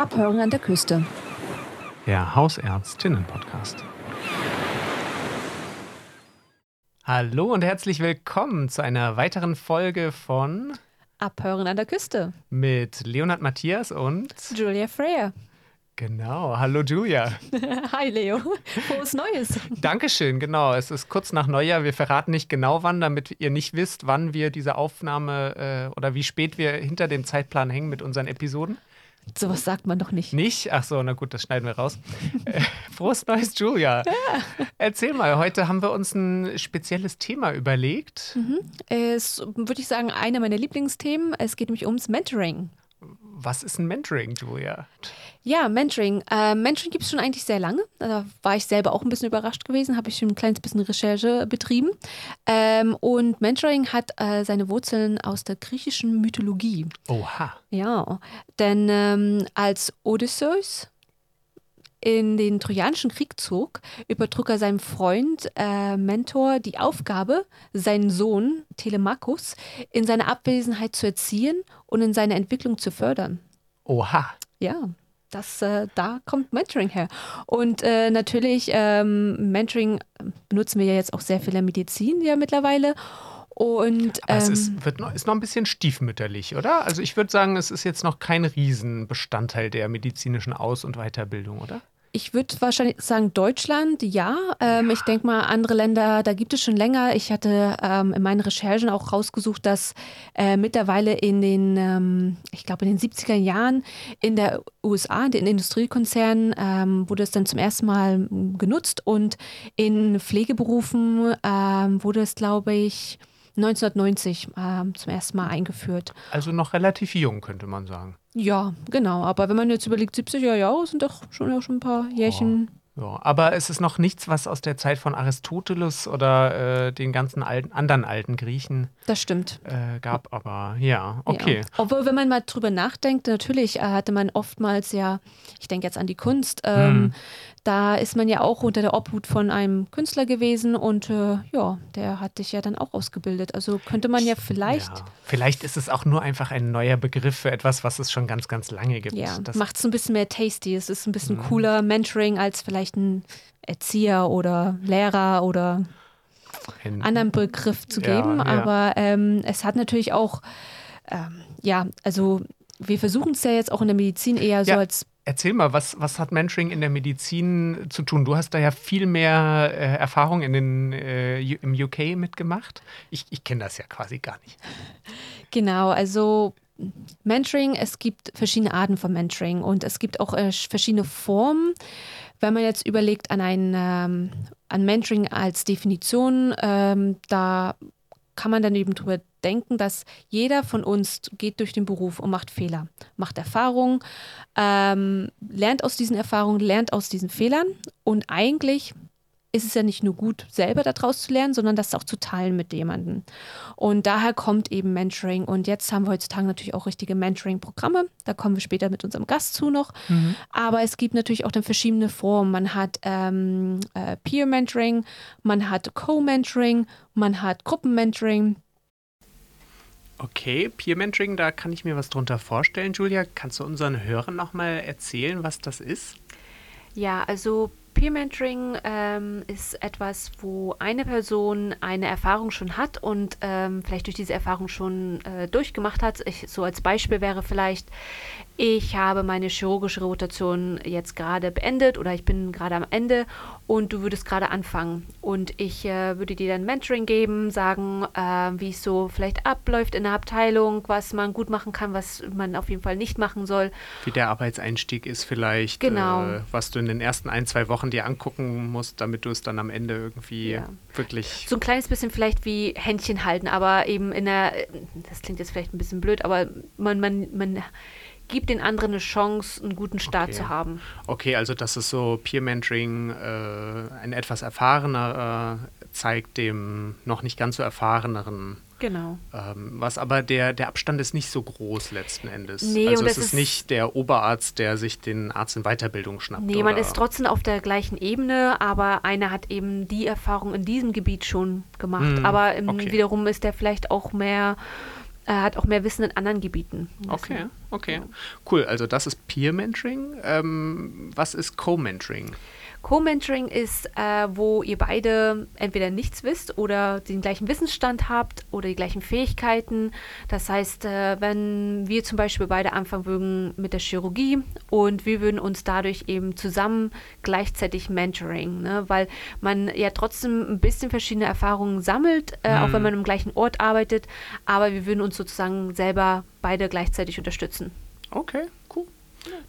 Abhören an der Küste. Der Hausärztinnen-Podcast. Hallo und herzlich willkommen zu einer weiteren Folge von Abhören an der Küste. mit Leonhard Matthias und Julia Freya. genau, hallo Julia. Hi Leo. Frohes Neues. Dankeschön, genau. Es ist kurz nach Neujahr. Wir verraten nicht genau wann, damit ihr nicht wisst, wann wir diese Aufnahme äh, oder wie spät wir hinter dem Zeitplan hängen mit unseren Episoden. Sowas sagt man doch nicht. Nicht? Ach so, na gut, das schneiden wir raus. Äh, Frohes Neues, Julia. Erzähl mal, heute haben wir uns ein spezielles Thema überlegt. Es würde ich sagen, einer meiner Lieblingsthemen. Es geht nämlich ums Mentoring. Was ist ein Mentoring, Julia? Ja, Mentoring. Äh, Mentoring gibt es schon eigentlich sehr lange. Da war ich selber auch ein bisschen überrascht gewesen, habe ich schon ein kleines bisschen Recherche betrieben. Ähm, und Mentoring hat äh, seine Wurzeln aus der griechischen Mythologie. Oha. Ja, denn ähm, als Odysseus in den Trojanischen Krieg zog, übertrug er seinem Freund, äh, Mentor, die Aufgabe, seinen Sohn Telemachus in seiner Abwesenheit zu erziehen und in seiner Entwicklung zu fördern. Oha. Ja, das, äh, da kommt Mentoring her. Und äh, natürlich, ähm, Mentoring benutzen wir ja jetzt auch sehr viel in der Medizin ja mittlerweile. Und Aber es ähm, ist, wird noch, ist noch ein bisschen stiefmütterlich, oder? Also ich würde sagen, es ist jetzt noch kein Riesenbestandteil der medizinischen Aus- und Weiterbildung, oder? Ich würde wahrscheinlich sagen, Deutschland, ja. Ähm, Ich denke mal, andere Länder, da gibt es schon länger. Ich hatte ähm, in meinen Recherchen auch rausgesucht, dass äh, mittlerweile in den, ähm, ich glaube, in den 70er Jahren in der USA, in den Industriekonzernen, ähm, wurde es dann zum ersten Mal genutzt und in Pflegeberufen ähm, wurde es, glaube ich, 1990 ähm, zum ersten Mal eingeführt. Also noch relativ jung, könnte man sagen. Ja, genau. Aber wenn man jetzt überlegt, 70er Jahre sind doch schon, ja, schon ein paar Jährchen. Ja, aber es ist noch nichts, was aus der Zeit von Aristoteles oder äh, den ganzen alten, anderen alten Griechen Das stimmt. äh, gab. Aber ja, okay. Ja. Obwohl, wenn man mal drüber nachdenkt, natürlich äh, hatte man oftmals ja, ich denke jetzt an die Kunst, ähm, Mhm. da ist man ja auch unter der Obhut von einem Künstler gewesen und äh, ja, der hat dich ja dann auch ausgebildet. Also könnte man ja vielleicht, Ja. Vielleicht ist es auch nur einfach ein neuer Begriff für etwas, was es schon ganz, ganz lange gibt. ja, macht es ein bisschen mehr tasty. Es ist ein bisschen Mhm. cooler Mentoring als vielleicht ein Erzieher oder Lehrer oder ein- anderen Begriff zu Ja, geben, ja. aber ähm, es hat natürlich auch, ähm, ja, also wir versuchen es ja jetzt auch in der Medizin eher so Ja. als Erzähl mal, was, was hat Mentoring in der Medizin zu tun? Du hast da ja viel mehr äh, Erfahrung in den, äh, im UK mitgemacht. Ich, ich kenne das ja quasi gar nicht. Genau, also Mentoring, es gibt verschiedene Arten von Mentoring und es gibt auch äh, verschiedene Formen. Wenn man jetzt überlegt an ein ähm, an Mentoring als Definition, ähm, da kann man dann eben drüber denken, dass jeder von uns geht durch den Beruf und macht Fehler, macht Erfahrungen, ähm, lernt aus diesen Erfahrungen, lernt aus diesen Fehlern und eigentlich ist es ja nicht nur gut, selber daraus zu lernen, sondern das auch zu teilen mit jemandem. Und daher kommt eben Mentoring. Und jetzt haben wir heutzutage natürlich auch richtige Mentoring-Programme. Da kommen wir später mit unserem Gast zu noch. Aber es gibt natürlich auch dann verschiedene Formen. Man hat ähm, äh, Peer-Mentoring, man hat Co-Mentoring, man hat Gruppen-Mentoring. Okay, Peer Mentoring, da kann ich mir was drunter vorstellen. Julia, kannst du unseren Hörern nochmal erzählen, was das ist? Ja, also Peer Mentoring ähm, ist etwas, wo eine Person eine Erfahrung schon hat und ähm, vielleicht durch diese Erfahrung schon äh, durchgemacht hat. Ich, so als Beispiel wäre vielleicht, ich habe meine chirurgische Rotation jetzt gerade beendet oder ich bin gerade am Ende und du würdest gerade anfangen. Und ich äh, würde dir dann Mentoring geben, sagen, äh, wie es so vielleicht abläuft in der Abteilung, was man gut machen kann, was man auf jeden Fall nicht machen soll. Wie der Arbeitseinstieg ist vielleicht, Genau. äh, was du in den ersten ein, zwei Wochen dir angucken musst, damit du es dann am Ende irgendwie Ja. wirklich... So ein kleines bisschen vielleicht wie Händchen halten, aber eben in der, das klingt jetzt vielleicht ein bisschen blöd, aber man, man, man gibt den anderen eine Chance, einen guten Start Okay. zu haben. Okay, also das ist so Peer-Mentoring, äh, ein etwas erfahrener äh, zeigt dem noch nicht ganz so erfahreneren Genau. Ähm, was aber der, der Abstand ist nicht so groß letzten Endes. Nee, also es ist ist- nicht der Oberarzt, der sich den Arzt in Weiterbildung schnappt. Nee, man ist trotzdem auf der gleichen Ebene, aber einer hat eben die Erfahrung in diesem Gebiet schon gemacht. Hm, aber ähm, okay. wiederum ist der vielleicht auch mehr äh, hat auch mehr Wissen in anderen Gebieten. Okay, okay. Cool, also das ist Peer-Mentoring. Ähm, was ist Co-Mentoring? Co-Mentoring ist, äh, wo ihr beide entweder nichts wisst oder den gleichen Wissensstand habt oder die gleichen Fähigkeiten. Das heißt, äh, wenn wir zum Beispiel beide anfangen würden mit der Chirurgie und wir würden uns dadurch eben zusammen gleichzeitig Mentoring, ne? weil man ja trotzdem ein bisschen verschiedene Erfahrungen sammelt, äh, mhm. auch wenn man im gleichen Ort arbeitet, aber wir würden uns sozusagen selber beide gleichzeitig unterstützen. Okay, cool.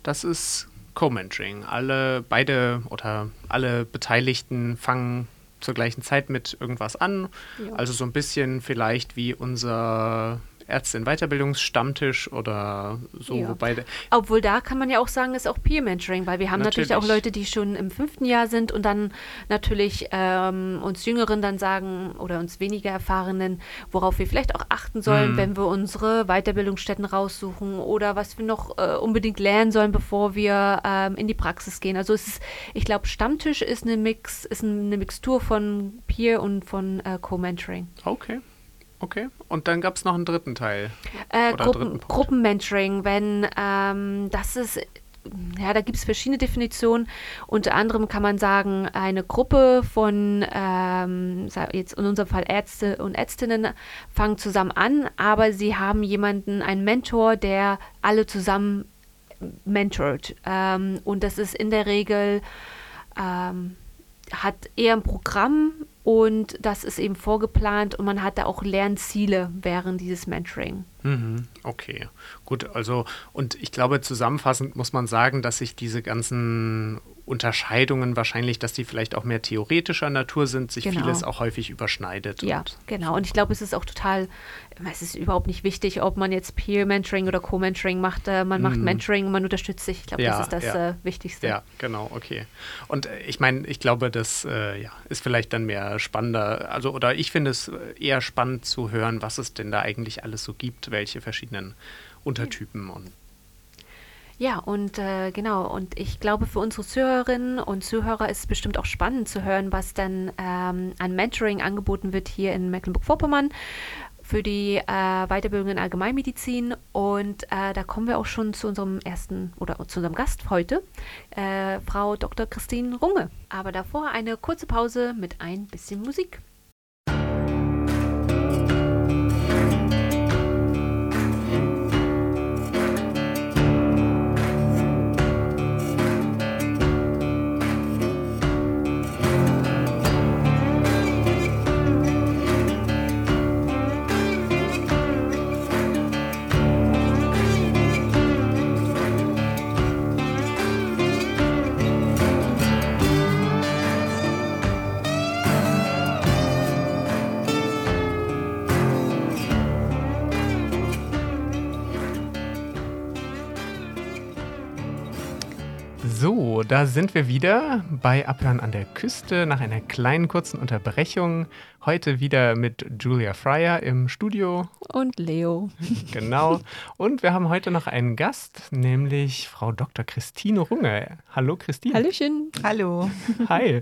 Das ist Co-Mentoring. Alle, beide oder alle Beteiligten fangen zur gleichen Zeit mit irgendwas an. Ja. Also so ein bisschen vielleicht wie unser Ärzte Weiterbildungsstammtisch oder so. Ja. Wobei Obwohl da kann man ja auch sagen, ist auch Peer Mentoring, weil wir haben natürlich, natürlich auch Leute, die schon im fünften Jahr sind und dann natürlich ähm, uns Jüngeren dann sagen oder uns weniger Erfahrenen, worauf wir vielleicht auch achten sollen, mhm. wenn wir unsere Weiterbildungsstätten raussuchen oder was wir noch äh, unbedingt lernen sollen, bevor wir ähm, in die Praxis gehen. Also es ist, ich glaube, Stammtisch ist eine Mix, ist eine Mixtur von Peer und von äh, Co-Mentoring. Okay. Okay. Und dann gab es noch einen dritten Teil. Äh, Gruppen, Gruppenmentoring, wenn ähm, das ist ja, da gibt es verschiedene Definitionen. Unter anderem kann man sagen, eine Gruppe von, ähm, jetzt in unserem Fall Ärzte und Ärztinnen, fangen zusammen an, aber sie haben jemanden, einen Mentor, der alle zusammen mentort. Ähm, und das ist in der Regel, ähm, hat eher ein Programm und das ist eben vorgeplant und man hat da auch Lernziele während dieses Mentoring. Mhm, okay, gut. Also, und ich glaube, zusammenfassend muss man sagen, dass sich diese ganzen Unterscheidungen wahrscheinlich, dass die vielleicht auch mehr theoretischer Natur sind, sich genau. vieles auch häufig überschneidet. Ja, genau. Und ich glaube, es ist auch total, es ist überhaupt nicht wichtig, ob man jetzt Peer-Mentoring oder Co-Mentoring macht. Äh, man macht mm. Mentoring, man unterstützt sich. Ich glaube, ja, das ist das ja. äh, Wichtigste. Ja, genau, okay. Und äh, ich meine, ich glaube, das äh, ja, ist vielleicht dann mehr spannender, also oder ich finde es eher spannend zu hören, was es denn da eigentlich alles so gibt, welche verschiedenen Untertypen und ja, und äh, genau, und ich glaube, für unsere Zuhörerinnen und Zuhörer ist es bestimmt auch spannend zu hören, was dann ähm, an Mentoring angeboten wird hier in Mecklenburg-Vorpommern für die äh, Weiterbildung in Allgemeinmedizin. Und äh, da kommen wir auch schon zu unserem ersten oder zu unserem Gast heute, äh, Frau Dr. Christine Runge. Aber davor eine kurze Pause mit ein bisschen Musik. Da sind wir wieder bei Abhören an der Küste nach einer kleinen kurzen Unterbrechung. Heute wieder mit Julia Fryer im Studio. Und Leo. Genau. Und wir haben heute noch einen Gast, nämlich Frau Dr. Christine Runge. Hallo Christine. Hallöchen. Hallo. Hi.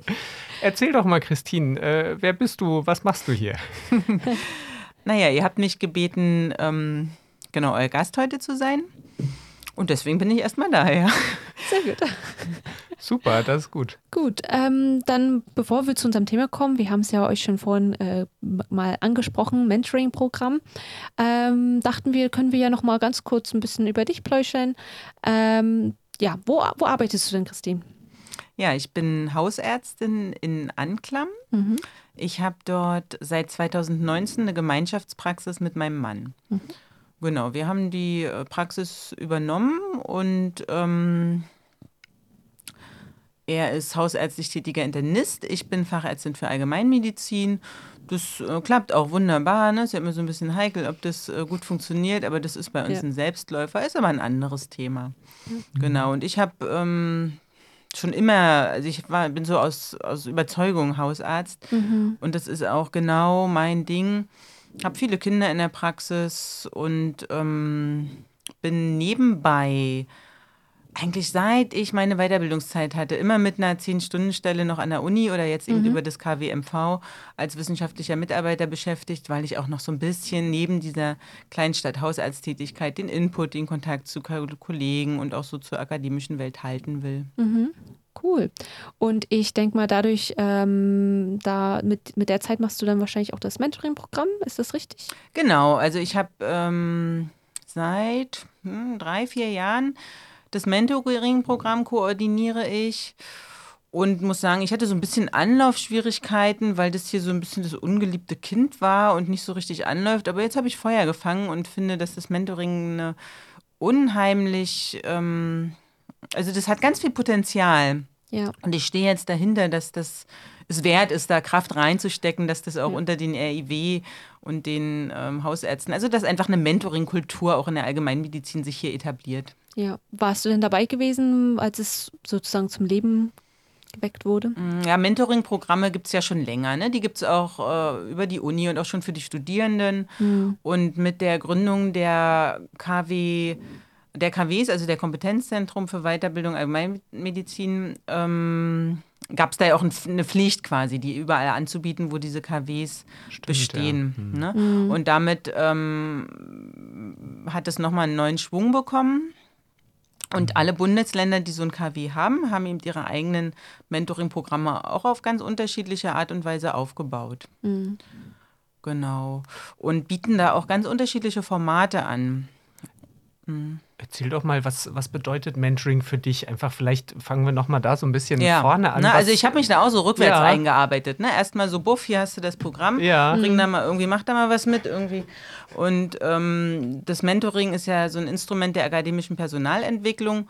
Erzähl doch mal, Christine, äh, wer bist du? Was machst du hier? naja, ihr habt mich gebeten, ähm, genau, euer Gast heute zu sein. Und deswegen bin ich erstmal da, ja. Sehr gut. Super, das ist gut. Gut, ähm, dann bevor wir zu unserem Thema kommen, wir haben es ja euch schon vorhin äh, mal angesprochen, Mentoring-Programm, ähm, dachten wir, können wir ja noch mal ganz kurz ein bisschen über dich pläuscheln. Ähm, ja, wo, wo arbeitest du denn, Christine? Ja, ich bin Hausärztin in Anklam. Mhm. Ich habe dort seit 2019 eine Gemeinschaftspraxis mit meinem Mann. Mhm. Genau, wir haben die äh, Praxis übernommen und ähm, er ist hausärztlich tätiger Internist, ich bin Fachärztin für Allgemeinmedizin. Das äh, klappt auch wunderbar. Ne? Es ist ja immer so ein bisschen heikel, ob das äh, gut funktioniert, aber das ist bei uns ja. ein Selbstläufer, ist aber ein anderes Thema. Mhm. Genau, und ich habe ähm, schon immer, also ich war, bin so aus, aus Überzeugung Hausarzt mhm. und das ist auch genau mein Ding habe viele Kinder in der Praxis und ähm, bin nebenbei Eigentlich seit ich meine Weiterbildungszeit hatte, immer mit einer 10-Stunden-Stelle noch an der Uni oder jetzt eben mhm. über das KWMV als wissenschaftlicher Mitarbeiter beschäftigt, weil ich auch noch so ein bisschen neben dieser Kleinstadt-Hausarzttätigkeit den Input, den Kontakt zu Kollegen und auch so zur akademischen Welt halten will. Mhm. Cool. Und ich denke mal, dadurch, ähm, da mit, mit der Zeit machst du dann wahrscheinlich auch das Mentoring-Programm, ist das richtig? Genau, also ich habe ähm, seit hm, drei, vier Jahren das Mentoring-Programm koordiniere ich und muss sagen, ich hatte so ein bisschen Anlaufschwierigkeiten, weil das hier so ein bisschen das ungeliebte Kind war und nicht so richtig anläuft. Aber jetzt habe ich Feuer gefangen und finde, dass das Mentoring eine unheimlich, ähm, also das hat ganz viel Potenzial. Ja. Und ich stehe jetzt dahinter, dass das es wert ist, da Kraft reinzustecken, dass das auch ja. unter den RIW und den ähm, Hausärzten, also dass einfach eine Mentoring-Kultur auch in der Allgemeinmedizin sich hier etabliert. Ja, warst du denn dabei gewesen, als es sozusagen zum Leben geweckt wurde? Mm, ja, Mentoring-Programme gibt es ja schon länger. Ne? Die gibt es auch äh, über die Uni und auch schon für die Studierenden. Mhm. Und mit der Gründung der KW, der KWs, also der Kompetenzzentrum für Weiterbildung Allgemeinmedizin, ähm, gab es da ja auch eine Pflicht quasi, die überall anzubieten, wo diese KWs Stimmt, bestehen. Ja. Mhm. Ne? Mhm. Und damit ähm, hat es nochmal einen neuen Schwung bekommen. Und mhm. alle Bundesländer, die so ein KW haben, haben eben ihre eigenen Mentoring-Programme auch auf ganz unterschiedliche Art und Weise aufgebaut. Mhm. Genau. Und bieten da auch ganz unterschiedliche Formate an. Mhm. Erzähl doch mal, was, was bedeutet Mentoring für dich? Einfach vielleicht fangen wir nochmal da so ein bisschen ja. vorne an. Na, also ich habe mich da auch so rückwärts ja. eingearbeitet. Ne? Erstmal so, buff, hier hast du das Programm. Ja. Bring da mal irgendwie, mach da mal was mit irgendwie. Und ähm, das Mentoring ist ja so ein Instrument der akademischen Personalentwicklung.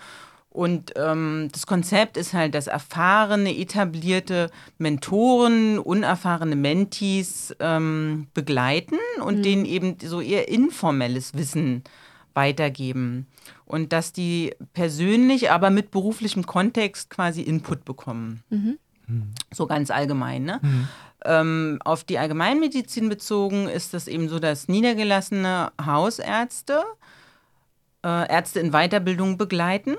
Und ähm, das Konzept ist halt, dass erfahrene, etablierte Mentoren, unerfahrene Mentees ähm, begleiten und mhm. denen eben so eher informelles Wissen weitergeben und dass die persönlich, aber mit beruflichem Kontext quasi Input bekommen. Mhm. So ganz allgemein. Ne? Mhm. Ähm, auf die Allgemeinmedizin bezogen ist das eben so, dass niedergelassene Hausärzte äh, Ärzte in Weiterbildung begleiten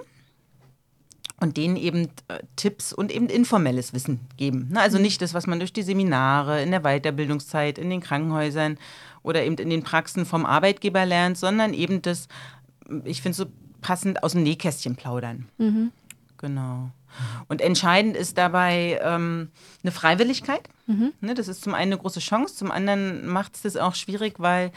und denen eben äh, Tipps und eben informelles Wissen geben. Ne? Also mhm. nicht das, was man durch die Seminare, in der Weiterbildungszeit, in den Krankenhäusern oder eben in den Praxen vom Arbeitgeber lernt, sondern eben das, ich finde so passend aus dem Nähkästchen plaudern. Mhm. Genau. Und entscheidend ist dabei ähm, eine Freiwilligkeit. Mhm. Ne, das ist zum einen eine große Chance, zum anderen macht es das auch schwierig, weil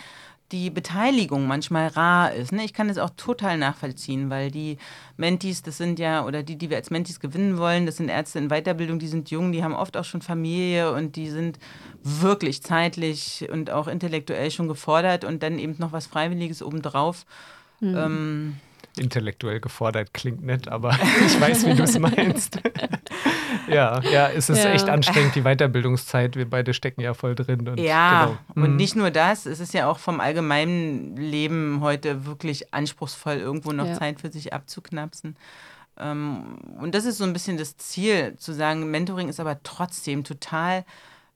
die Beteiligung manchmal rar ist. Ne? Ich kann das auch total nachvollziehen, weil die Mentis, das sind ja, oder die, die wir als Mentis gewinnen wollen, das sind Ärzte in Weiterbildung, die sind jung, die haben oft auch schon Familie und die sind wirklich zeitlich und auch intellektuell schon gefordert und dann eben noch was Freiwilliges obendrauf. Mhm. Ähm, intellektuell gefordert klingt nett, aber ich weiß, wie du es meinst. ja, ja, es ist ja. echt anstrengend, die Weiterbildungszeit. Wir beide stecken ja voll drin. Und, ja, genau. und mhm. nicht nur das, es ist ja auch vom allgemeinen Leben heute wirklich anspruchsvoll, irgendwo noch ja. Zeit für sich abzuknapsen. Ähm, und das ist so ein bisschen das Ziel, zu sagen, Mentoring ist aber trotzdem total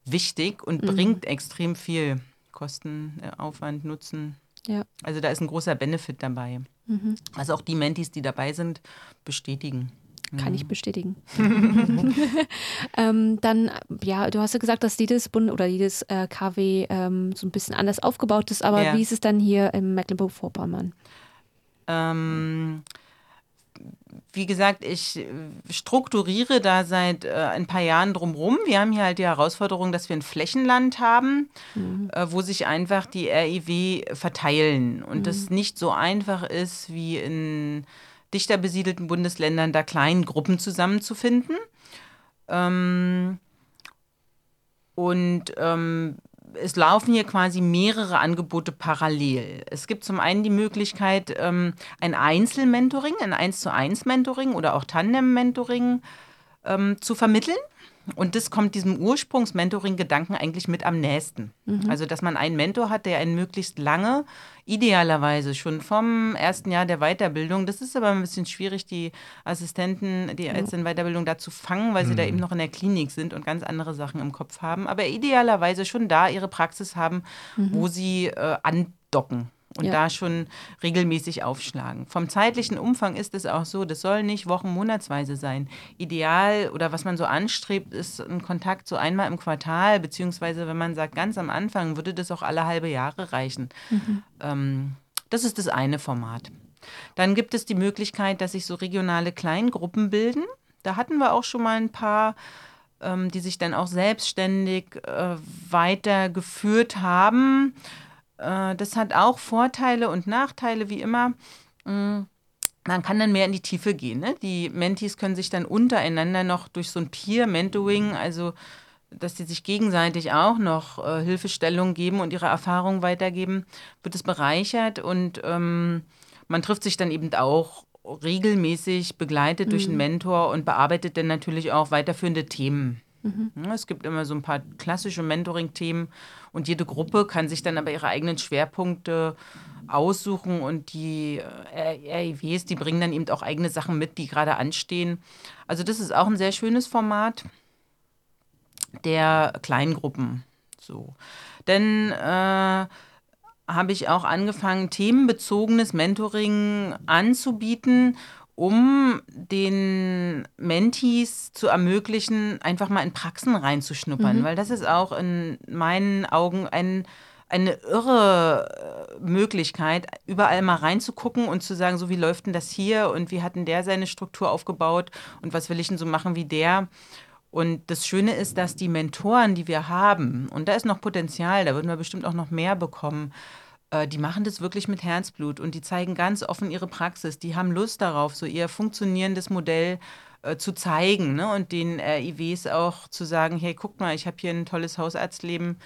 wichtig und mhm. bringt extrem viel Kosten, äh, Aufwand, Nutzen. Ja. Also da ist ein großer Benefit dabei. Mhm. Also auch die Mentis, die dabei sind, bestätigen. Kann ich mhm. bestätigen. ähm, dann, ja, du hast ja gesagt, dass jedes Bund oder jedes äh, KW ähm, so ein bisschen anders aufgebaut ist, aber ja. wie ist es dann hier im Mecklenburg-Vorpommern? Ähm, wie gesagt, ich strukturiere da seit äh, ein paar Jahren drumherum. Wir haben hier halt die Herausforderung, dass wir ein Flächenland haben, mhm. äh, wo sich einfach die RIW verteilen und mhm. das nicht so einfach ist wie in dichter besiedelten Bundesländern, da kleinen Gruppen zusammenzufinden. Ähm, und ähm, es laufen hier quasi mehrere Angebote parallel. Es gibt zum einen die Möglichkeit, ähm, ein Einzelmentoring, ein 1 zu 1 Mentoring oder auch Tandem-Mentoring ähm, zu vermitteln. Und das kommt diesem Ursprungs-Mentoring-Gedanken eigentlich mit am nächsten. Mhm. Also, dass man einen Mentor hat, der einen möglichst lange, idealerweise schon vom ersten Jahr der Weiterbildung, das ist aber ein bisschen schwierig, die Assistenten, die jetzt in Weiterbildung da zu fangen, weil mhm. sie da mhm. eben noch in der Klinik sind und ganz andere Sachen im Kopf haben, aber idealerweise schon da ihre Praxis haben, mhm. wo sie äh, andocken und ja. da schon regelmäßig aufschlagen. Vom zeitlichen Umfang ist es auch so, das soll nicht Wochen, Monatsweise sein. Ideal oder was man so anstrebt, ist ein Kontakt so einmal im Quartal, beziehungsweise wenn man sagt, ganz am Anfang würde das auch alle halbe Jahre reichen. Mhm. Ähm, das ist das eine Format. Dann gibt es die Möglichkeit, dass sich so regionale Kleingruppen bilden. Da hatten wir auch schon mal ein paar ähm, die sich dann auch selbstständig äh, weitergeführt haben. Äh, das hat auch Vorteile und Nachteile, wie immer. Mm, man kann dann mehr in die Tiefe gehen. Ne? Die Mentees können sich dann untereinander noch durch so ein Peer-Mentoring, also dass sie sich gegenseitig auch noch äh, Hilfestellung geben und ihre Erfahrungen weitergeben, wird es bereichert und ähm, man trifft sich dann eben auch regelmäßig begleitet mhm. durch einen mhm. Mentor und bearbeitet dann natürlich auch weiterführende Themen. Mhm. Es gibt immer so ein paar klassische Mentoring-Themen und jede Gruppe kann sich dann aber ihre eigenen Schwerpunkte aussuchen und die RIWs, die bringen dann eben auch eigene Sachen mit, die gerade anstehen. Also das ist auch ein sehr schönes Format der Kleingruppen. So. Denn äh, habe ich auch angefangen, themenbezogenes Mentoring anzubieten, um den Mentees zu ermöglichen, einfach mal in Praxen reinzuschnuppern. Mhm. Weil das ist auch in meinen Augen ein, eine irre äh, Möglichkeit, überall mal reinzugucken und zu sagen, so wie läuft denn das hier und wie hat denn der seine Struktur aufgebaut und was will ich denn so machen wie der. Und das Schöne ist, dass die Mentoren, die wir haben, und da ist noch Potenzial, da würden wir bestimmt auch noch mehr bekommen, äh, die machen das wirklich mit Herzblut und die zeigen ganz offen ihre Praxis. Die haben Lust darauf, so ihr funktionierendes Modell äh, zu zeigen ne? und den RIWs auch zu sagen, hey, guckt mal, ich habe hier ein tolles Hausarztleben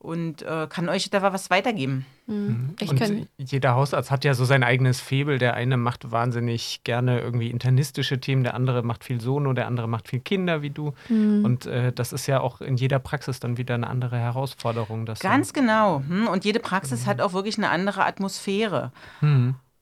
und äh, kann euch da was weitergeben. Mhm. mhm. Ich und jeder Hausarzt hat ja so sein eigenes Febel. Der eine macht wahnsinnig gerne irgendwie internistische Themen, der andere macht viel Sono, der andere macht viel Kinder wie du. Mhm. Und äh, das ist ja auch in jeder Praxis dann wieder eine andere Herausforderung. Ganz so genau. Hm? Und jede Praxis mhm. hat auch wirklich eine andere Atmosphäre.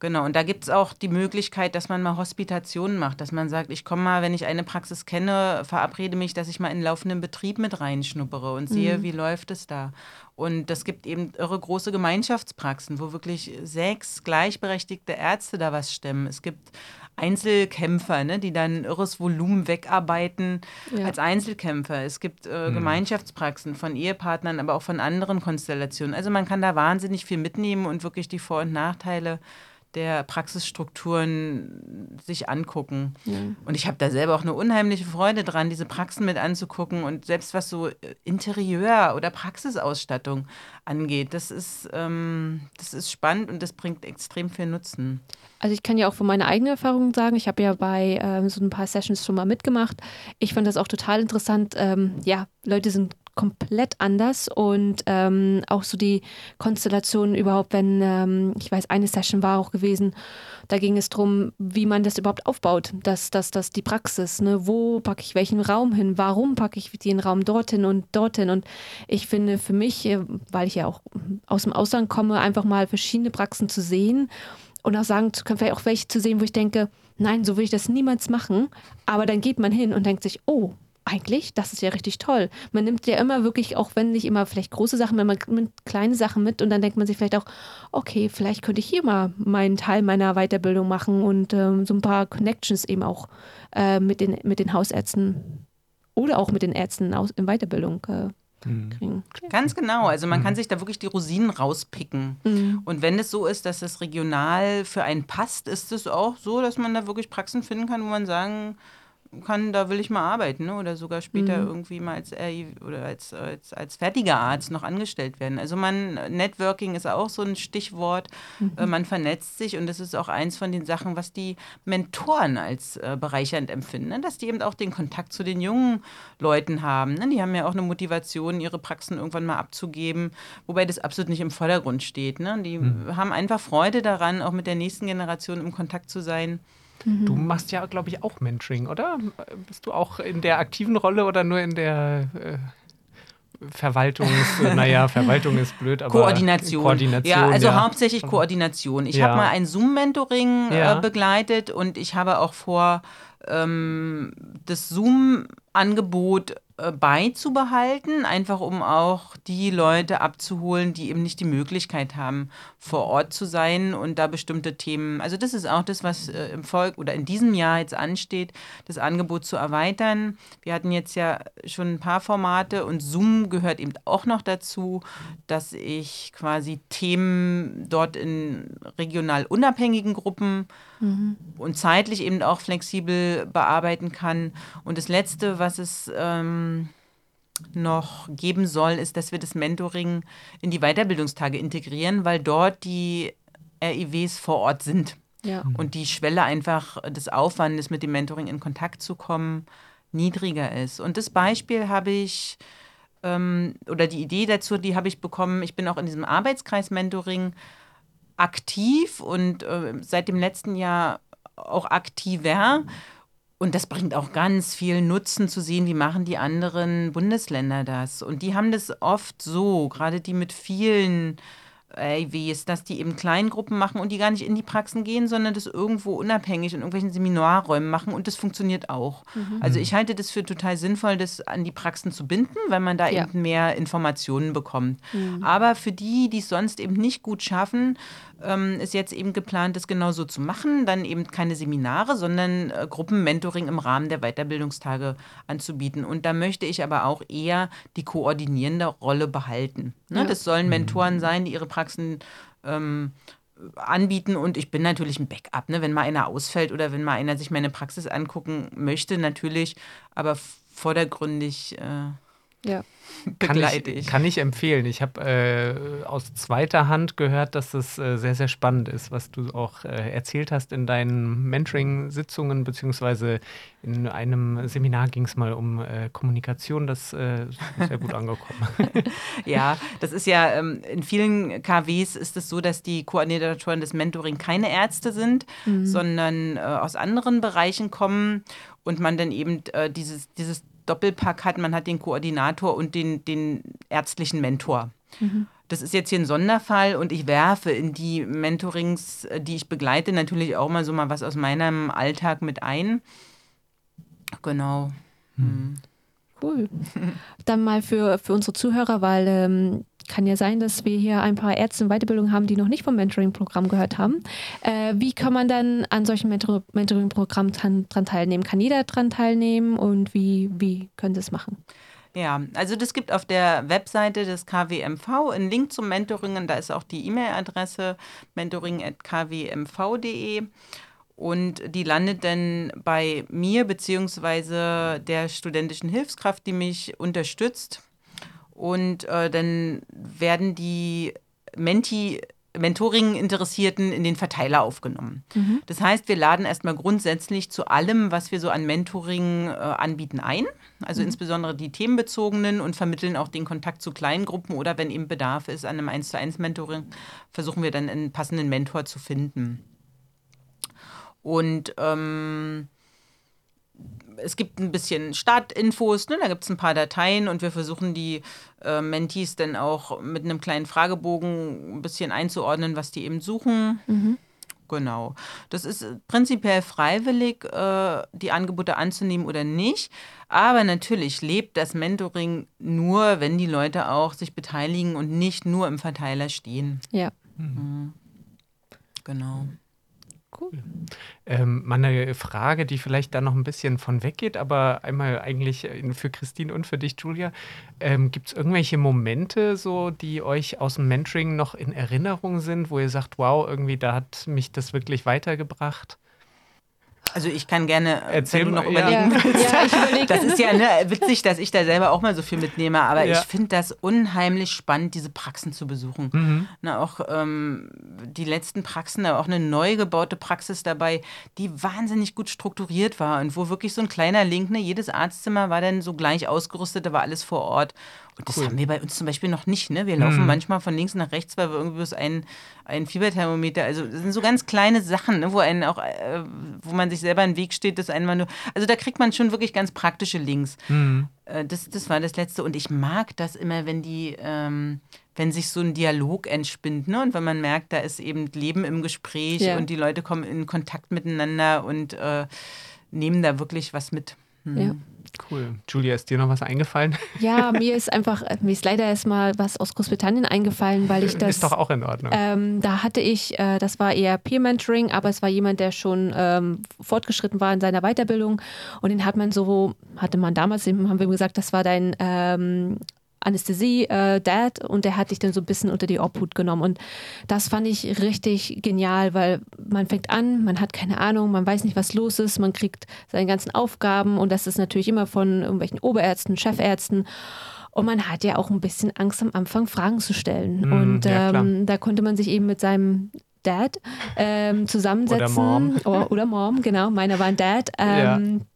Genau, und da gibt es auch die Möglichkeit, dass man mal Hospitationen macht, dass man sagt, ich komme mal, wenn ich eine Praxis kenne, verabrede mich, dass ich mal in laufenden Betrieb mit reinschnuppere und sehe, mhm. wie läuft es da. Und das gibt eben irre große Gemeinschaftspraxen, wo wirklich sechs gleichberechtigte Ärzte da was stemmen. Es gibt Einzelkämpfer, ne, die dann ein irres Volumen wegarbeiten ja. als Einzelkämpfer. Es gibt äh, mhm. Gemeinschaftspraxen von Ehepartnern, aber auch von anderen Konstellationen. Also man kann da wahnsinnig viel mitnehmen und wirklich die Vor- und Nachteile der Praxisstrukturen sich angucken. Ja. Und ich habe da selber auch eine unheimliche Freude dran, diese Praxen mit anzugucken und selbst was so Interieur oder Praxisausstattung angeht, das ist, ähm, das ist spannend und das bringt extrem viel Nutzen. Also ich kann ja auch von meiner eigenen Erfahrung sagen, ich habe ja bei ähm, so ein paar Sessions schon mal mitgemacht. Ich fand das auch total interessant. Ähm, ja, Leute sind komplett anders und ähm, auch so die Konstellation überhaupt, wenn, ähm, ich weiß, eine Session war auch gewesen, da ging es darum, wie man das überhaupt aufbaut, dass das, das die Praxis, ne? wo packe ich welchen Raum hin, warum packe ich den Raum dorthin und dorthin und ich finde für mich, äh, weil ich ja auch aus dem Ausland komme, einfach mal verschiedene Praxen zu sehen und auch sagen zu können, vielleicht auch welche zu sehen, wo ich denke, nein, so will ich das niemals machen, aber dann geht man hin und denkt sich, oh, eigentlich, das ist ja richtig toll. Man nimmt ja immer wirklich, auch wenn nicht immer vielleicht große Sachen, man nimmt kleine Sachen mit und dann denkt man sich vielleicht auch, okay, vielleicht könnte ich hier mal meinen Teil meiner Weiterbildung machen und ähm, so ein paar Connections eben auch äh, mit, den, mit den Hausärzten oder auch mit den Ärzten aus, in Weiterbildung äh, mhm. kriegen. Ganz genau. Also man kann mhm. sich da wirklich die Rosinen rauspicken. Mhm. Und wenn es so ist, dass es regional für einen passt, ist es auch so, dass man da wirklich Praxen finden kann, wo man sagen kann, da will ich mal arbeiten ne? oder sogar später mhm. irgendwie mal als, oder als, als, als fertiger Arzt noch angestellt werden. Also man, Networking ist auch so ein Stichwort, mhm. äh, man vernetzt sich und das ist auch eins von den Sachen, was die Mentoren als äh, bereichernd empfinden, ne? dass die eben auch den Kontakt zu den jungen Leuten haben. Ne? Die haben ja auch eine Motivation, ihre Praxen irgendwann mal abzugeben, wobei das absolut nicht im Vordergrund steht. Ne? Die mhm. haben einfach Freude daran, auch mit der nächsten Generation im Kontakt zu sein. Du machst ja, glaube ich, auch Mentoring, oder? Bist du auch in der aktiven Rolle oder nur in der äh, Verwaltungs, naja, Verwaltung ist blöd, aber Koordination. Koordination ja, also ja. hauptsächlich Koordination. Ich ja. habe mal ein Zoom-Mentoring äh, begleitet und ich habe auch vor, ähm, das Zoom-Angebot äh, beizubehalten, einfach um auch die Leute abzuholen, die eben nicht die Möglichkeit haben, vor Ort zu sein und da bestimmte Themen. Also das ist auch das, was äh, im Volk oder in diesem Jahr jetzt ansteht, das Angebot zu erweitern. Wir hatten jetzt ja schon ein paar Formate und Zoom gehört eben auch noch dazu, dass ich quasi Themen dort in regional unabhängigen Gruppen mhm. und zeitlich eben auch flexibel bearbeiten kann. Und das Letzte, was es ähm, noch geben soll, ist, dass wir das Mentoring in die Weiterbildungstage integrieren, weil dort die RIWs vor Ort sind. Ja. Und die Schwelle einfach des Aufwandes, mit dem Mentoring in Kontakt zu kommen, niedriger ist. Und das Beispiel habe ich, ähm, oder die Idee dazu, die habe ich bekommen, ich bin auch in diesem Arbeitskreis Mentoring aktiv und äh, seit dem letzten Jahr auch aktiver. Und das bringt auch ganz viel Nutzen zu sehen, wie machen die anderen Bundesländer das. Und die haben das oft so, gerade die mit vielen AWs, dass die eben Kleingruppen machen und die gar nicht in die Praxen gehen, sondern das irgendwo unabhängig in irgendwelchen Seminarräumen machen und das funktioniert auch. Mhm. Also ich halte das für total sinnvoll, das an die Praxen zu binden, weil man da ja. eben mehr Informationen bekommt. Mhm. Aber für die, die es sonst eben nicht gut schaffen, ähm, ist jetzt eben geplant, das genauso zu machen, dann eben keine Seminare, sondern äh, Gruppenmentoring im Rahmen der Weiterbildungstage anzubieten. Und da möchte ich aber auch eher die koordinierende Rolle behalten. Ne? Ja. Das sollen mhm. Mentoren sein, die ihre Praxen ähm, anbieten und ich bin natürlich ein Backup, ne? wenn mal einer ausfällt oder wenn mal einer sich meine Praxis angucken möchte, natürlich, aber vordergründig äh, ja. begleite ich. Kann ich empfehlen. Ich habe äh, aus zweiter Hand gehört, dass es äh, sehr, sehr spannend ist, was du auch äh, erzählt hast in deinen Mentoring-Sitzungen, beziehungsweise in einem Seminar ging es mal um äh, Kommunikation. Das äh, ist sehr gut angekommen. ja, das ist ja ähm, in vielen KWs ist es so, dass die Koordinatoren des Mentoring keine Ärzte sind, mhm. sondern äh, aus anderen Bereichen kommen und man dann eben dieses, dieses Doppelpack hat. Man hat den Koordinator und den, den ärztlichen Mentor. Mhm. Das ist jetzt hier ein Sonderfall und ich werfe in die Mentorings, äh, die ich begleite, natürlich auch mal so mal was aus meinem Alltag mit ein. Genau. Mhm. Cool. Dann mal für, für unsere Zuhörer, weil ähm, kann ja sein, dass wir hier ein paar Ärzte in Weiterbildung haben, die noch nicht vom Mentoring-Programm gehört haben. Äh, wie kann man dann an solchen Mentor Mentoring-Programmen dran teilnehmen? Kann jeder dran teilnehmen und wie, wie können Sie es machen? Ja, also das gibt auf der Webseite des KWMV einen Link zum Mentoring und da ist auch die E-Mail-Adresse mentoring.kwmv.de und die landet dann bei mir beziehungsweise der studentischen Hilfskraft, die mich unterstützt und äh, dann werden die Menti Mentoring-Interessierten in den Verteiler aufgenommen. Mhm. Das heißt, wir laden erstmal grundsätzlich zu allem, was wir so an Mentoring äh, anbieten, ein. Also mhm. insbesondere die themenbezogenen und vermitteln auch den Kontakt zu kleinen Gruppen oder wenn eben Bedarf ist an einem 1 zu 1 Mentoring, versuchen wir dann einen passenden Mentor zu finden. Und ähm, es gibt ein bisschen Startinfos, ne? da gibt es ein paar Dateien und wir versuchen die äh, Mentees dann auch mit einem kleinen Fragebogen ein bisschen einzuordnen, was die eben suchen. Mhm. Genau. Das ist prinzipiell freiwillig, äh, die Angebote anzunehmen oder nicht. Aber natürlich lebt das Mentoring nur, wenn die Leute auch sich beteiligen und nicht nur im Verteiler stehen. Ja. Mhm. Genau. Cool. Ähm, meine Frage, die vielleicht da noch ein bisschen von weggeht, aber einmal eigentlich für Christine und für dich, Julia. Ähm, Gibt es irgendwelche Momente, so, die euch aus dem Mentoring noch in Erinnerung sind, wo ihr sagt, wow, irgendwie da hat mich das wirklich weitergebracht? Also ich kann gerne, äh, Erzähl wenn du noch überlegen ja. willst. Ja, ich überlege. Das ist ja ne, witzig, dass ich da selber auch mal so viel mitnehme, aber ja. ich finde das unheimlich spannend, diese Praxen zu besuchen. Mhm. Na, auch ähm, die letzten Praxen, da auch eine neu gebaute Praxis dabei, die wahnsinnig gut strukturiert war und wo wirklich so ein kleiner Link, ne, jedes Arztzimmer war dann so gleich ausgerüstet, da war alles vor Ort. Und das cool. haben wir bei uns zum Beispiel noch nicht. Ne? Wir laufen mhm. manchmal von links nach rechts, weil wir irgendwie bloß ein, ein Fieberthermometer, also das sind so ganz kleine Sachen, ne? wo einen auch, äh, wo man sich selber im Weg steht, das einmal nur. Also da kriegt man schon wirklich ganz praktische Links. Mhm. Äh, das, das war das Letzte. Und ich mag das immer, wenn die, ähm, wenn sich so ein Dialog entspinnt, ne? Und wenn man merkt, da ist eben Leben im Gespräch ja. und die Leute kommen in Kontakt miteinander und äh, nehmen da wirklich was mit. Mhm. Ja. Cool. Julia, ist dir noch was eingefallen? Ja, mir ist einfach, mir ist leider erstmal was aus Großbritannien eingefallen, weil ich das. Ist doch auch in Ordnung. Ähm, da hatte ich, äh, das war eher Peer-Mentoring, aber es war jemand, der schon ähm, fortgeschritten war in seiner Weiterbildung. Und den hat man so, hatte man damals, haben wir gesagt, das war dein ähm, Anästhesie-Dad äh, und der hat dich dann so ein bisschen unter die Obhut genommen. Und das fand ich richtig genial, weil man fängt an, man hat keine Ahnung, man weiß nicht, was los ist, man kriegt seine ganzen Aufgaben und das ist natürlich immer von irgendwelchen Oberärzten, Chefärzten. Und man hat ja auch ein bisschen Angst am Anfang, Fragen zu stellen. Mm, und ja, ähm, da konnte man sich eben mit seinem Dad ähm, zusammensetzen. Oder Mom. Oder, oder Mom, genau. Meiner war ein Dad. Ähm, ja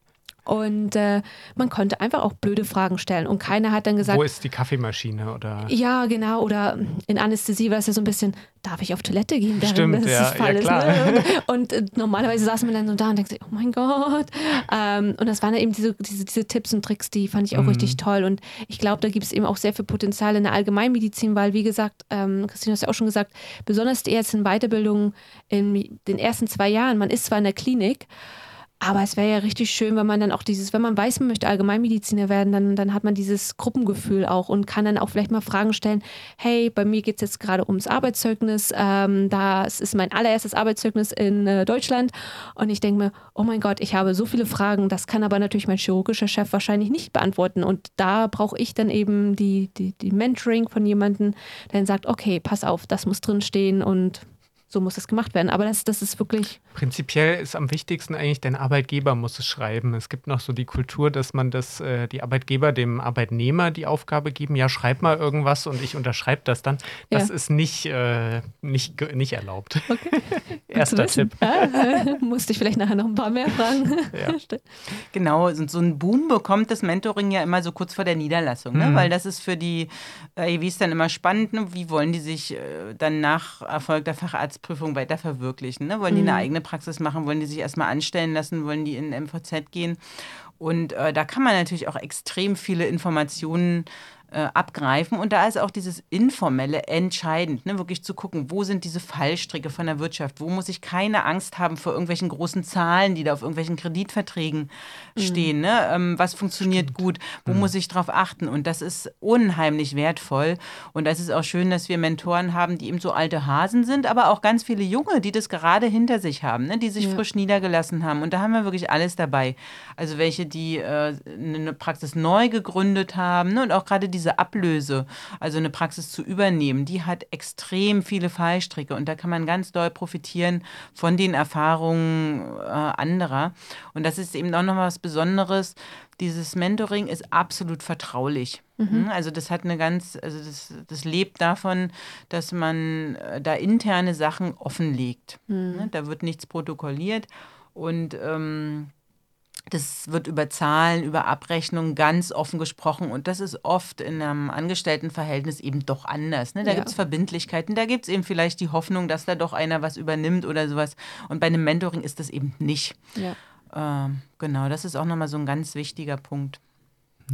und äh, man konnte einfach auch blöde Fragen stellen. Und keiner hat dann gesagt. Wo ist die Kaffeemaschine? Oder? Ja, genau. Oder in Anästhesie war es ja so ein bisschen, darf ich auf Toilette gehen? Stimmt, das ja, ja, klar. Ist, ne? Und äh, normalerweise saß man dann so da und denkt sich, oh mein Gott. Ähm, und das waren dann eben diese, diese, diese, Tipps und Tricks, die fand ich auch mhm. richtig toll. Und ich glaube, da gibt es eben auch sehr viel Potenzial in der Allgemeinmedizin, weil, wie gesagt, ähm, Christine hast ja auch schon gesagt, besonders die Ärzte in Weiterbildung in den ersten zwei Jahren, man ist zwar in der Klinik, aber es wäre ja richtig schön, wenn man dann auch dieses, wenn man weiß, man möchte Allgemeinmediziner werden, dann, dann hat man dieses Gruppengefühl auch und kann dann auch vielleicht mal Fragen stellen, hey, bei mir geht es jetzt gerade ums Arbeitszeugnis, ähm, das ist mein allererstes Arbeitszeugnis in äh, Deutschland. Und ich denke mir, oh mein Gott, ich habe so viele Fragen, das kann aber natürlich mein chirurgischer Chef wahrscheinlich nicht beantworten. Und da brauche ich dann eben die, die, die Mentoring von jemandem, der dann sagt, okay, pass auf, das muss drinstehen und so muss es gemacht werden. Aber das, das ist wirklich. Prinzipiell ist am wichtigsten eigentlich, dein Arbeitgeber muss es schreiben. Es gibt noch so die Kultur, dass man das, äh, die Arbeitgeber dem Arbeitnehmer die Aufgabe geben, ja, schreib mal irgendwas und ich unterschreibe das dann. Das ja. ist nicht, äh, nicht, nicht erlaubt. Okay. Erster Tipp. Ja, musste ich vielleicht nachher noch ein paar mehr fragen. Ja. genau, so ein Boom bekommt das Mentoring ja immer so kurz vor der Niederlassung, ne? Mhm. weil das ist für die AEWs dann immer spannend. Ne? Wie wollen die sich äh, dann nach Erfolg der Facharzt Arztprüfung weiter verwirklichen. Ne? Wollen die eine mhm. eigene Praxis machen? Wollen die sich erstmal anstellen lassen? Wollen die in MVZ gehen? Und äh, da kann man natürlich auch extrem viele Informationen äh, abgreifen. Und da ist auch dieses Informelle entscheidend, ne? wirklich zu gucken, wo sind diese Fallstricke von der Wirtschaft, wo muss ich keine Angst haben vor irgendwelchen großen Zahlen, die da auf irgendwelchen Kreditverträgen mhm. stehen. Ne? Ähm, was funktioniert Stimmt. gut, wo mhm. muss ich darauf achten? Und das ist unheimlich wertvoll. Und es ist auch schön, dass wir Mentoren haben, die eben so alte Hasen sind, aber auch ganz viele Junge, die das gerade hinter sich haben, ne? die sich ja. frisch niedergelassen haben. Und da haben wir wirklich alles dabei. Also welche, die äh, eine Praxis neu gegründet haben ne? und auch gerade diese Ablöse, also eine Praxis zu übernehmen, die hat extrem viele Fallstricke und da kann man ganz doll profitieren von den Erfahrungen äh, anderer. Und das ist eben auch noch was Besonderes. Dieses Mentoring ist absolut vertraulich. Mhm. Hm, also das hat eine ganz, also das, das lebt davon, dass man äh, da interne Sachen offenlegt. Mhm. Ne, da wird nichts protokolliert und ähm, das wird über Zahlen, über Abrechnungen ganz offen gesprochen und das ist oft in einem Angestelltenverhältnis eben doch anders. Ne? Da ja. gibt es Verbindlichkeiten, da gibt es eben vielleicht die Hoffnung, dass da doch einer was übernimmt oder sowas. Und bei einem Mentoring ist das eben nicht. Ja. Ähm, genau, das ist auch nochmal so ein ganz wichtiger Punkt.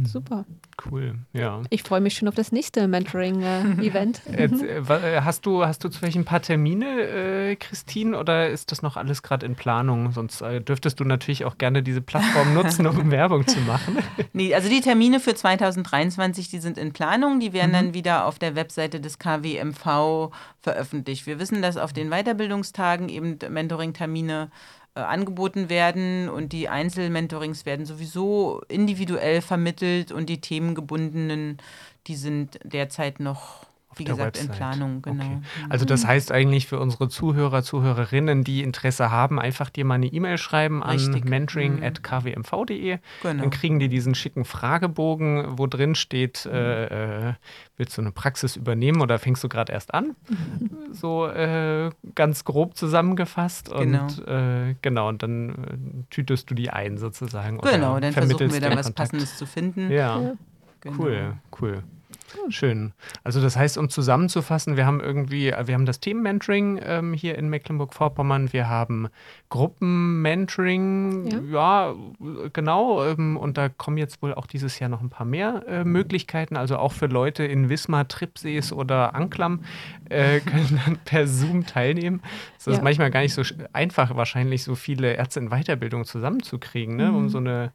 Super. Cool, ja. Ich freue mich schon auf das nächste Mentoring-Event. Äh, äh, hast, du, hast du zufällig ein paar Termine, äh, Christine, oder ist das noch alles gerade in Planung? Sonst äh, dürftest du natürlich auch gerne diese Plattform nutzen, um Werbung zu machen. Nee, also die Termine für 2023, die sind in Planung. Die werden mhm. dann wieder auf der Webseite des KWMV veröffentlicht. Wir wissen, dass auf den Weiterbildungstagen eben Mentoring-Termine äh, angeboten werden und die Einzelmentorings werden sowieso individuell vermittelt und die themengebundenen, die sind derzeit noch wie gesagt, Website. in Planung, genau. Okay. Also das heißt eigentlich für unsere Zuhörer, Zuhörerinnen, die Interesse haben, einfach dir mal eine E-Mail schreiben Richtig. an mentoring.kwmv.de. Genau. Dann kriegen die diesen schicken Fragebogen, wo drin steht, mhm. äh, willst du eine Praxis übernehmen oder fängst du gerade erst an? so äh, ganz grob zusammengefasst. Genau. Und äh, genau, und dann äh, tütest du die ein sozusagen. Genau, dann versuchen wir dann was. Passendes zu finden. Ja, ja. Genau. cool, cool. Schön. Also das heißt, um zusammenzufassen, wir haben irgendwie, wir haben das Team-Mentoring ähm, hier in Mecklenburg-Vorpommern, wir haben Gruppen-Mentoring, ja. ja. genau, ähm, und da kommen jetzt wohl auch dieses Jahr noch ein paar mehr äh, Möglichkeiten, also auch für Leute in Wismar, Tripsees oder Anklam äh, können dann per Zoom teilnehmen. Es ist ja. manchmal gar nicht so einfach, wahrscheinlich so viele Ärzte in Weiterbildung zusammenzukriegen, ne? Mhm. um so eine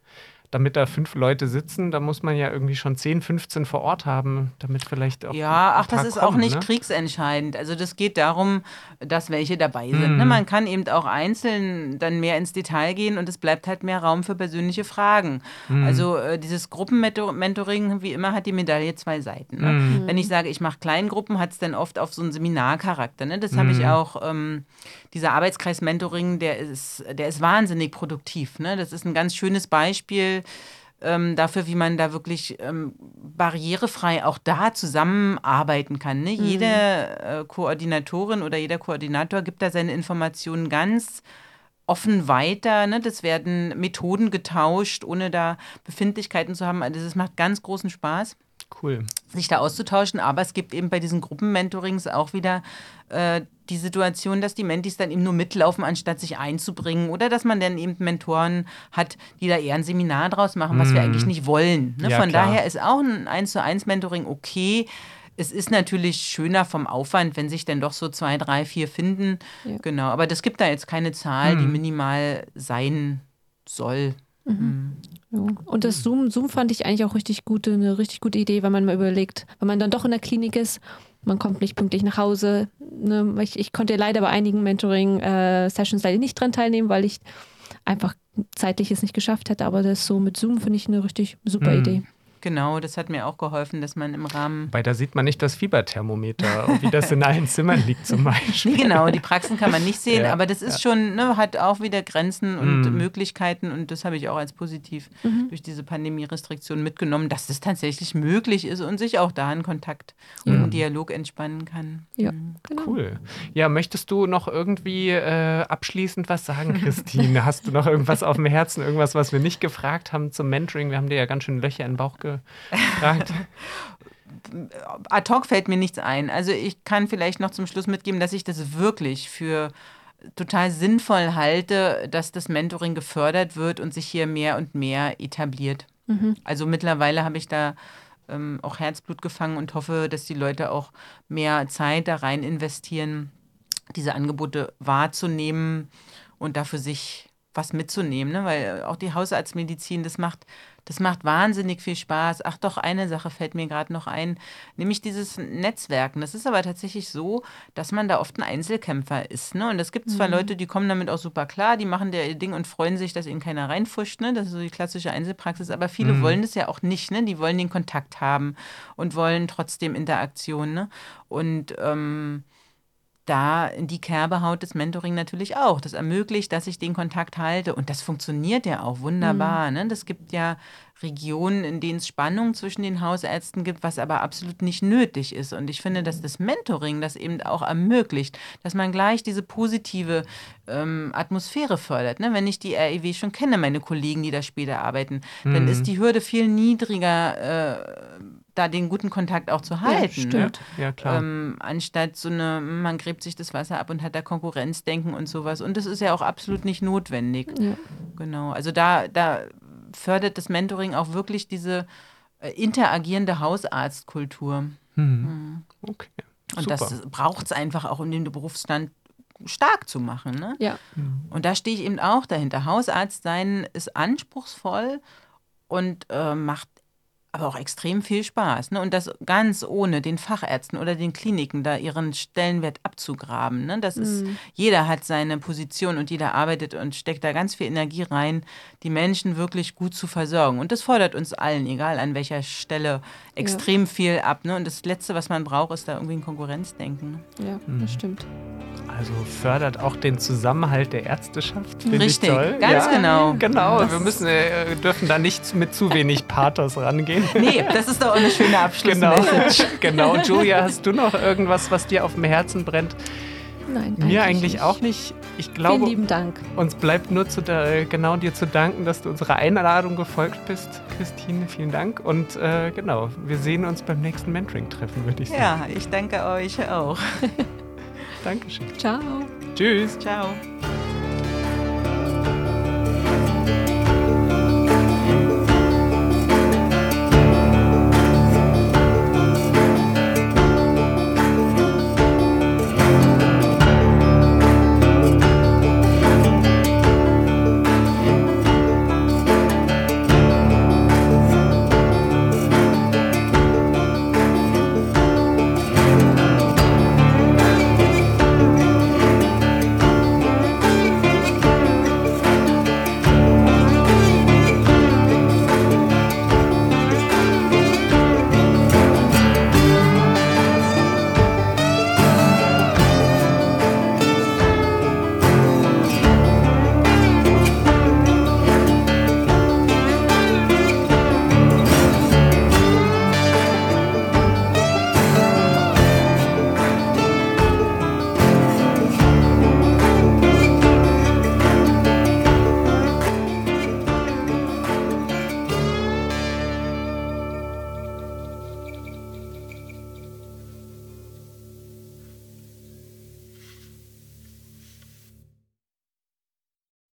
damit da fünf Leute sitzen, da muss man ja irgendwie schon 10, 15 vor Ort haben, damit vielleicht auch. Ja, ach, das ist kommen, auch nicht ne? kriegsentscheidend. Also das geht darum, dass welche dabei sind. Mhm. Ne? Man kann eben auch einzeln dann mehr ins Detail gehen und es bleibt halt mehr Raum für persönliche Fragen. Mhm. Also äh, dieses Gruppenmentoring, wie immer, hat die Medaille zwei Seiten. Ne? Mhm. Wenn ich sage, ich mache Kleingruppen, hat es dann oft auf so einen Seminarcharakter. Ne? Das habe ich mhm. auch, ähm, dieser Arbeitskreis-Mentoring, der ist, der ist wahnsinnig produktiv. Ne? Das ist ein ganz schönes Beispiel ähm, dafür, wie man da wirklich ähm, barrierefrei auch da zusammenarbeiten kann. Ne? Mhm. Jede äh, Koordinatorin oder jeder Koordinator gibt da seine Informationen ganz offen weiter. Ne? Das werden Methoden getauscht, ohne da Befindlichkeiten zu haben. Also das macht ganz großen Spaß. Cool. Sich da auszutauschen, aber es gibt eben bei diesen Gruppenmentorings auch wieder äh, die Situation, dass die Mentis dann eben nur mitlaufen, anstatt sich einzubringen. Oder dass man dann eben Mentoren hat, die da eher ein Seminar draus machen, was mm. wir mhm. eigentlich nicht wollen. Ne? Ja, Von klar. daher ist auch ein 1 zu 1 Mentoring okay. Es ist natürlich schöner vom Aufwand, wenn sich dann doch so zwei, drei, vier finden. Ja. Genau. Aber das gibt da jetzt keine Zahl, mm. die mhm. minimal sein soll. Mhm. Ja. Und das Zoom, Zoom fand ich eigentlich auch richtig gute, eine richtig gute Idee, wenn man mal überlegt, wenn man dann doch in der Klinik ist man kommt nicht pünktlich nach Hause. Ne? Ich, ich, konnte leider bei einigen Mentoring-Sessions leider nicht dran teilnehmen, weil ich einfach zeitlich es nicht geschafft hätte. Aber das so mit Zoom finde ich eine richtig super mhm. Idee. Genau, das hat mir auch geholfen, dass man im Rahmen. Weil da sieht man nicht das Fieberthermometer, wie das in allen Zimmern liegt zum Beispiel. Nee, genau, die Praxen kann man nicht sehen, ja, aber das ist ja. schon, ne, hat auch wieder Grenzen und mhm. Möglichkeiten und das habe ich auch als positiv mhm. durch diese Pandemie-Restriktion mitgenommen, dass das tatsächlich möglich ist und sich auch da in Kontakt und mhm. Dialog entspannen kann. Ja, mhm. genau. Cool. Ja, möchtest du noch irgendwie äh, abschließend was sagen, Christine? Hast du noch irgendwas auf dem Herzen, irgendwas, was wir nicht gefragt haben zum Mentoring? Wir haben dir ja ganz schön Löcher in den Bauch ge gefragt? Ad hoc fällt mir nichts ein. Also ich kann vielleicht noch zum Schluss mitgeben, dass ich das wirklich für total sinnvoll halte, dass das Mentoring gefördert wird und sich hier mehr und mehr etabliert. Mhm. Also mittlerweile habe ich da ähm, auch Herzblut gefangen und hoffe, dass die Leute auch mehr Zeit da rein investieren, diese Angebote wahrzunehmen und dafür sich was mitzunehmen, ne? weil auch die Hausarztmedizin, das macht das macht wahnsinnig viel Spaß. Ach doch, eine Sache fällt mir gerade noch ein, nämlich dieses Netzwerken. Das ist aber tatsächlich so, dass man da oft ein Einzelkämpfer ist. Ne? Und es gibt zwar mhm. Leute, die kommen damit auch super klar, die machen ihr Ding und freuen sich, dass ihnen keiner reinfuscht. Ne? Das ist so die klassische Einzelpraxis. Aber viele mhm. wollen das ja auch nicht. Ne? Die wollen den Kontakt haben und wollen trotzdem Interaktion. Ne? Und ähm, da in die Kerbe haut das Mentoring natürlich auch. Das ermöglicht, dass ich den Kontakt halte. Und das funktioniert ja auch wunderbar. Mhm. Ne? Das gibt ja Regionen, in denen es Spannung zwischen den Hausärzten gibt, was aber absolut nicht nötig ist. Und ich finde, dass das Mentoring das eben auch ermöglicht, dass man gleich diese positive ähm, Atmosphäre fördert. Ne? Wenn ich die REW schon kenne, meine Kollegen, die da später arbeiten, mhm. dann ist die Hürde viel niedriger. Äh, da den guten Kontakt auch zu halten. Ja, stimmt. Ne? Ja, klar. Ähm, anstatt so eine, man gräbt sich das Wasser ab und hat da Konkurrenzdenken und sowas. Und das ist ja auch absolut nicht notwendig. Ja. Genau. Also da, da fördert das Mentoring auch wirklich diese äh, interagierende Hausarztkultur. Mhm. Mhm. Okay. Und Super. das braucht es einfach auch, um den Berufsstand stark zu machen. Ne? Ja. Mhm. Und da stehe ich eben auch dahinter. Hausarzt sein ist anspruchsvoll und äh, macht aber auch extrem viel Spaß. Ne? Und das ganz ohne den Fachärzten oder den Kliniken da ihren Stellenwert abzugraben. Ne? Das ist, mhm. jeder hat seine Position und jeder arbeitet und steckt da ganz viel Energie rein, die Menschen wirklich gut zu versorgen. Und das fordert uns allen, egal an welcher Stelle, extrem ja. viel ab. Ne? Und das Letzte, was man braucht, ist da irgendwie ein Konkurrenzdenken. Ne? Ja, mhm. das stimmt. Also fördert auch den Zusammenhalt der Ärzteschaft. Richtig, ganz ja, genau. Genau, das wir müssen, äh, dürfen da nicht mit zu wenig Pathos rangehen. Nee, das ist doch eine schöne Abschlussmessage. Genau. genau. Julia, hast du noch irgendwas, was dir auf dem Herzen brennt? Nein. Mir eigentlich, nicht. auch nicht. Ich glaube, Vielen lieben Dank. uns bleibt nur zu der, genau dir zu danken, dass du unserer Einladung gefolgt bist, Christine. Vielen Dank. Und äh, genau, wir sehen uns beim nächsten Mentoring-Treffen, würde ich sagen. Ja, ich danke euch auch. Dankeschön. Ciao. Tschüss. Ciao.